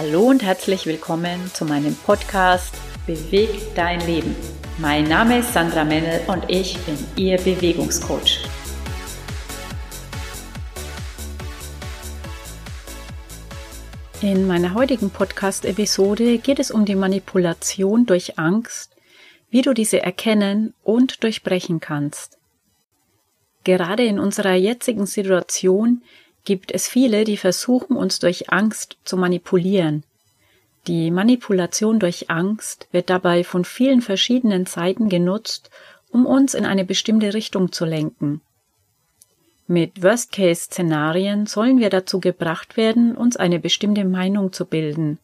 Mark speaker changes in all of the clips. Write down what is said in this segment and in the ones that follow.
Speaker 1: Hallo und herzlich willkommen zu meinem Podcast Beweg dein Leben. Mein Name ist Sandra Mennel und ich bin Ihr Bewegungscoach. In meiner heutigen Podcast-Episode geht es um die Manipulation durch Angst, wie du diese erkennen und durchbrechen kannst. Gerade in unserer jetzigen Situation gibt es viele, die versuchen, uns durch Angst zu manipulieren. Die Manipulation durch Angst wird dabei von vielen verschiedenen Seiten genutzt, um uns in eine bestimmte Richtung zu lenken. Mit Worst-Case-Szenarien sollen wir dazu gebracht werden, uns eine bestimmte Meinung zu bilden.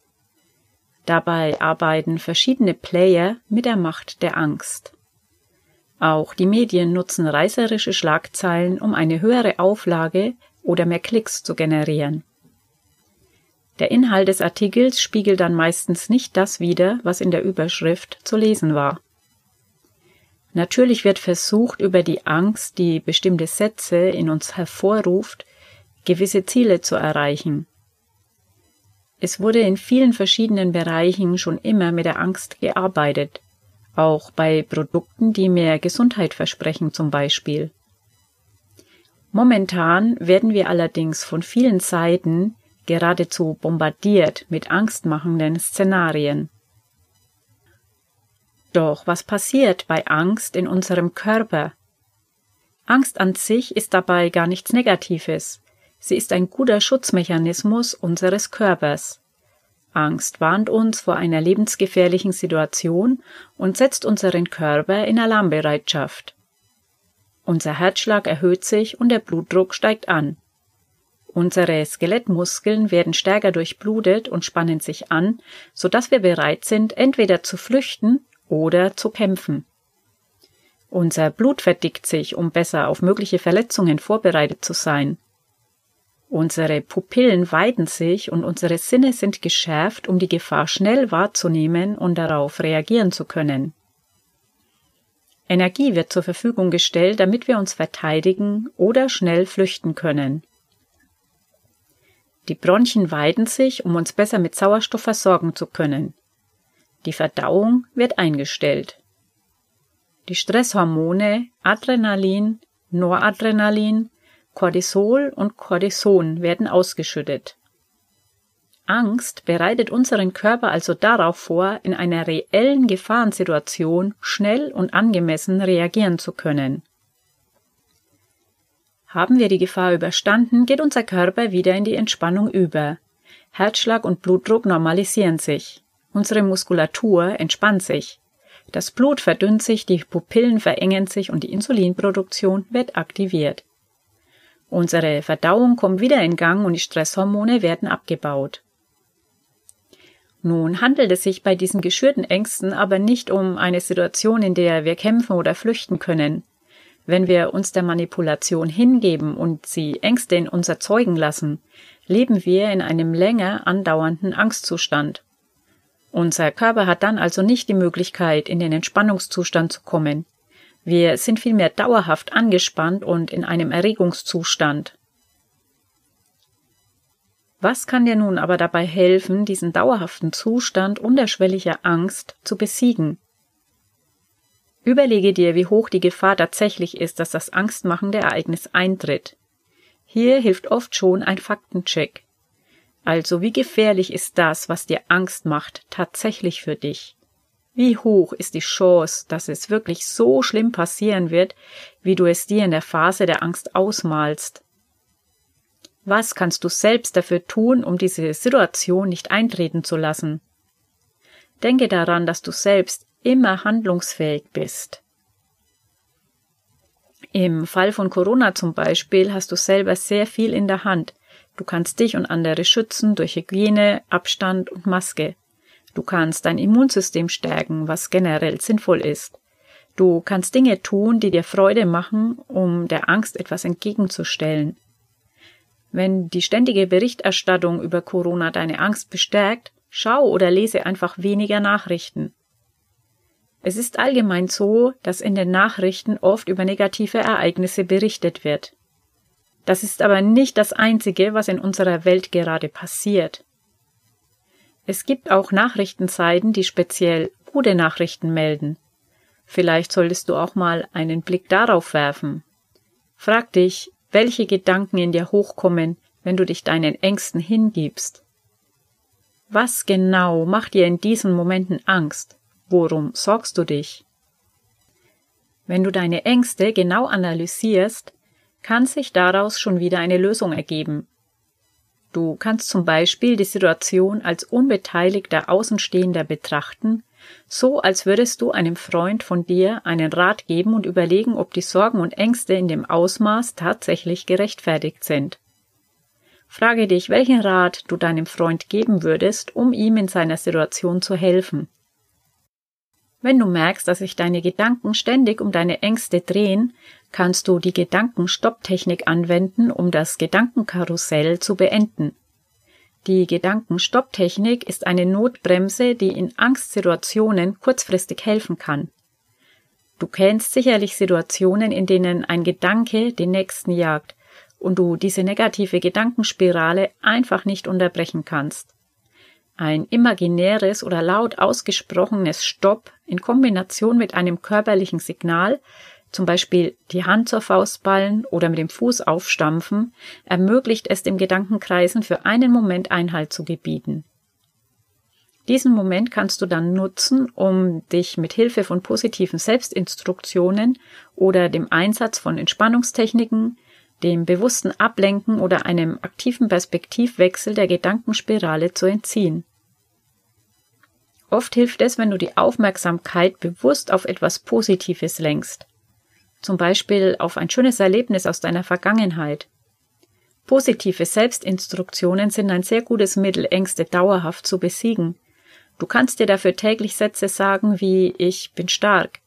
Speaker 1: Dabei arbeiten verschiedene Player mit der Macht der Angst. Auch die Medien nutzen reißerische Schlagzeilen, um eine höhere Auflage oder mehr Klicks zu generieren. Der Inhalt des Artikels spiegelt dann meistens nicht das wider, was in der Überschrift zu lesen war. Natürlich wird versucht, über die Angst, die bestimmte Sätze in uns hervorruft, gewisse Ziele zu erreichen. Es wurde in vielen verschiedenen Bereichen schon immer mit der Angst gearbeitet, auch bei Produkten, die mehr Gesundheit versprechen zum Beispiel. Momentan werden wir allerdings von vielen Seiten geradezu bombardiert mit angstmachenden Szenarien. Doch was passiert bei Angst in unserem Körper? Angst an sich ist dabei gar nichts Negatives. Sie ist ein guter Schutzmechanismus unseres Körpers. Angst warnt uns vor einer lebensgefährlichen Situation und setzt unseren Körper in Alarmbereitschaft. Unser Herzschlag erhöht sich und der Blutdruck steigt an. Unsere Skelettmuskeln werden stärker durchblutet und spannen sich an, so dass wir bereit sind, entweder zu flüchten oder zu kämpfen. Unser Blut verdickt sich, um besser auf mögliche Verletzungen vorbereitet zu sein. Unsere Pupillen weiten sich und unsere Sinne sind geschärft, um die Gefahr schnell wahrzunehmen und darauf reagieren zu können. Energie wird zur Verfügung gestellt, damit wir uns verteidigen oder schnell flüchten können. Die Bronchien weiten sich, um uns besser mit Sauerstoff versorgen zu können. Die Verdauung wird eingestellt. Die Stresshormone Adrenalin, Noradrenalin, Cortisol und Cortison werden ausgeschüttet. Angst bereitet unseren Körper also darauf vor, in einer reellen Gefahrensituation schnell und angemessen reagieren zu können. Haben wir die Gefahr überstanden, geht unser Körper wieder in die Entspannung über. Herzschlag und Blutdruck normalisieren sich. Unsere Muskulatur entspannt sich. Das Blut verdünnt sich, die Pupillen verengen sich und die Insulinproduktion wird aktiviert. Unsere Verdauung kommt wieder in Gang und die Stresshormone werden abgebaut. Nun handelt es sich bei diesen geschürten Ängsten aber nicht um eine Situation, in der wir kämpfen oder flüchten können. Wenn wir uns der Manipulation hingeben und sie Ängste in uns erzeugen lassen, leben wir in einem länger andauernden Angstzustand. Unser Körper hat dann also nicht die Möglichkeit, in den Entspannungszustand zu kommen. Wir sind vielmehr dauerhaft angespannt und in einem Erregungszustand. Was kann dir nun aber dabei helfen, diesen dauerhaften Zustand unterschwelliger Angst zu besiegen? Überlege dir, wie hoch die Gefahr tatsächlich ist, dass das angstmachende Ereignis eintritt. Hier hilft oft schon ein Faktencheck. Also wie gefährlich ist das, was dir Angst macht, tatsächlich für dich? Wie hoch ist die Chance, dass es wirklich so schlimm passieren wird, wie du es dir in der Phase der Angst ausmalst? Was kannst du selbst dafür tun, um diese Situation nicht eintreten zu lassen? Denke daran, dass du selbst immer handlungsfähig bist. Im Fall von Corona zum Beispiel hast du selber sehr viel in der Hand. Du kannst dich und andere schützen durch Hygiene, Abstand und Maske. Du kannst dein Immunsystem stärken, was generell sinnvoll ist. Du kannst Dinge tun, die dir Freude machen, um der Angst etwas entgegenzustellen. Wenn die ständige Berichterstattung über Corona deine Angst bestärkt, schau oder lese einfach weniger Nachrichten. Es ist allgemein so, dass in den Nachrichten oft über negative Ereignisse berichtet wird. Das ist aber nicht das Einzige, was in unserer Welt gerade passiert. Es gibt auch Nachrichtenseiten, die speziell gute Nachrichten melden. Vielleicht solltest du auch mal einen Blick darauf werfen. Frag dich, welche Gedanken in dir hochkommen, wenn du dich deinen Ängsten hingibst. Was genau macht dir in diesen Momenten Angst? Worum sorgst du dich? Wenn du deine Ängste genau analysierst, kann sich daraus schon wieder eine Lösung ergeben. Du kannst zum Beispiel die Situation als unbeteiligter Außenstehender betrachten, so als würdest du einem Freund von dir einen Rat geben und überlegen, ob die Sorgen und Ängste in dem Ausmaß tatsächlich gerechtfertigt sind. Frage dich, welchen Rat du deinem Freund geben würdest, um ihm in seiner Situation zu helfen. Wenn du merkst, dass sich deine Gedanken ständig um deine Ängste drehen, kannst du die Gedankenstopptechnik anwenden, um das Gedankenkarussell zu beenden. Die Gedankenstopptechnik ist eine Notbremse, die in Angstsituationen kurzfristig helfen kann. Du kennst sicherlich Situationen, in denen ein Gedanke den nächsten jagt und du diese negative Gedankenspirale einfach nicht unterbrechen kannst. Ein imaginäres oder laut ausgesprochenes Stopp in Kombination mit einem körperlichen Signal, zum Beispiel die Hand zur Faust ballen oder mit dem Fuß aufstampfen, ermöglicht es dem Gedankenkreisen für einen Moment Einhalt zu gebieten. Diesen Moment kannst du dann nutzen, um dich mit Hilfe von positiven Selbstinstruktionen oder dem Einsatz von Entspannungstechniken dem bewussten Ablenken oder einem aktiven Perspektivwechsel der Gedankenspirale zu entziehen. Oft hilft es, wenn du die Aufmerksamkeit bewusst auf etwas Positives lenkst, zum Beispiel auf ein schönes Erlebnis aus deiner Vergangenheit. Positive Selbstinstruktionen sind ein sehr gutes Mittel, Ängste dauerhaft zu besiegen. Du kannst dir dafür täglich Sätze sagen wie Ich bin stark,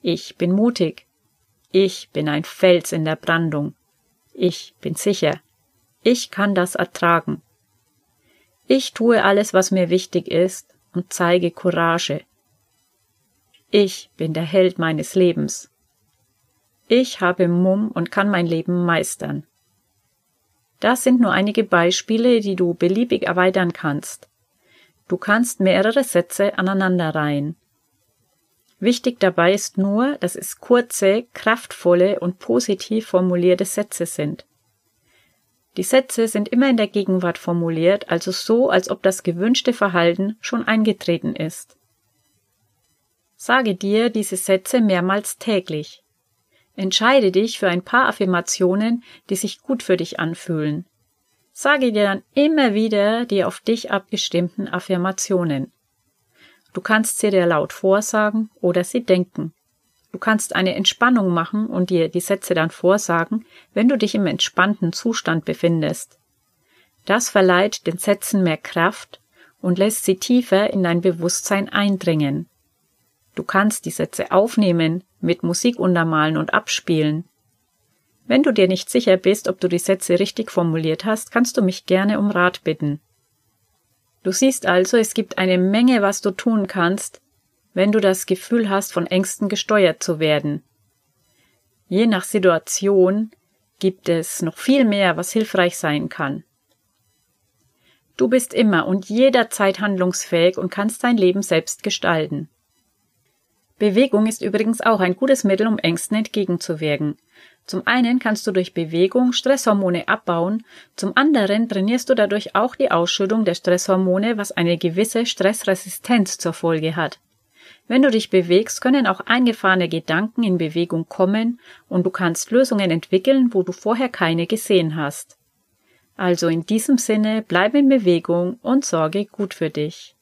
Speaker 1: ich bin mutig, ich bin ein Fels in der Brandung, ich bin sicher. Ich kann das ertragen. Ich tue alles, was mir wichtig ist und zeige Courage. Ich bin der Held meines Lebens. Ich habe Mumm und kann mein Leben meistern. Das sind nur einige Beispiele, die du beliebig erweitern kannst. Du kannst mehrere Sätze aneinanderreihen. Wichtig dabei ist nur, dass es kurze, kraftvolle und positiv formulierte Sätze sind. Die Sätze sind immer in der Gegenwart formuliert, also so, als ob das gewünschte Verhalten schon eingetreten ist. Sage dir diese Sätze mehrmals täglich. Entscheide dich für ein paar Affirmationen, die sich gut für dich anfühlen. Sage dir dann immer wieder die auf dich abgestimmten Affirmationen. Du kannst sie dir laut vorsagen oder sie denken. Du kannst eine Entspannung machen und dir die Sätze dann vorsagen, wenn du dich im entspannten Zustand befindest. Das verleiht den Sätzen mehr Kraft und lässt sie tiefer in dein Bewusstsein eindringen. Du kannst die Sätze aufnehmen, mit Musik untermalen und abspielen. Wenn du dir nicht sicher bist, ob du die Sätze richtig formuliert hast, kannst du mich gerne um Rat bitten. Du siehst also, es gibt eine Menge, was du tun kannst, wenn du das Gefühl hast, von Ängsten gesteuert zu werden. Je nach Situation gibt es noch viel mehr, was hilfreich sein kann. Du bist immer und jederzeit handlungsfähig und kannst dein Leben selbst gestalten. Bewegung ist übrigens auch ein gutes Mittel, um Ängsten entgegenzuwirken. Zum einen kannst du durch Bewegung Stresshormone abbauen, zum anderen trainierst du dadurch auch die Ausschüttung der Stresshormone, was eine gewisse Stressresistenz zur Folge hat. Wenn du dich bewegst, können auch eingefahrene Gedanken in Bewegung kommen und du kannst Lösungen entwickeln, wo du vorher keine gesehen hast. Also in diesem Sinne bleib in Bewegung und sorge gut für dich.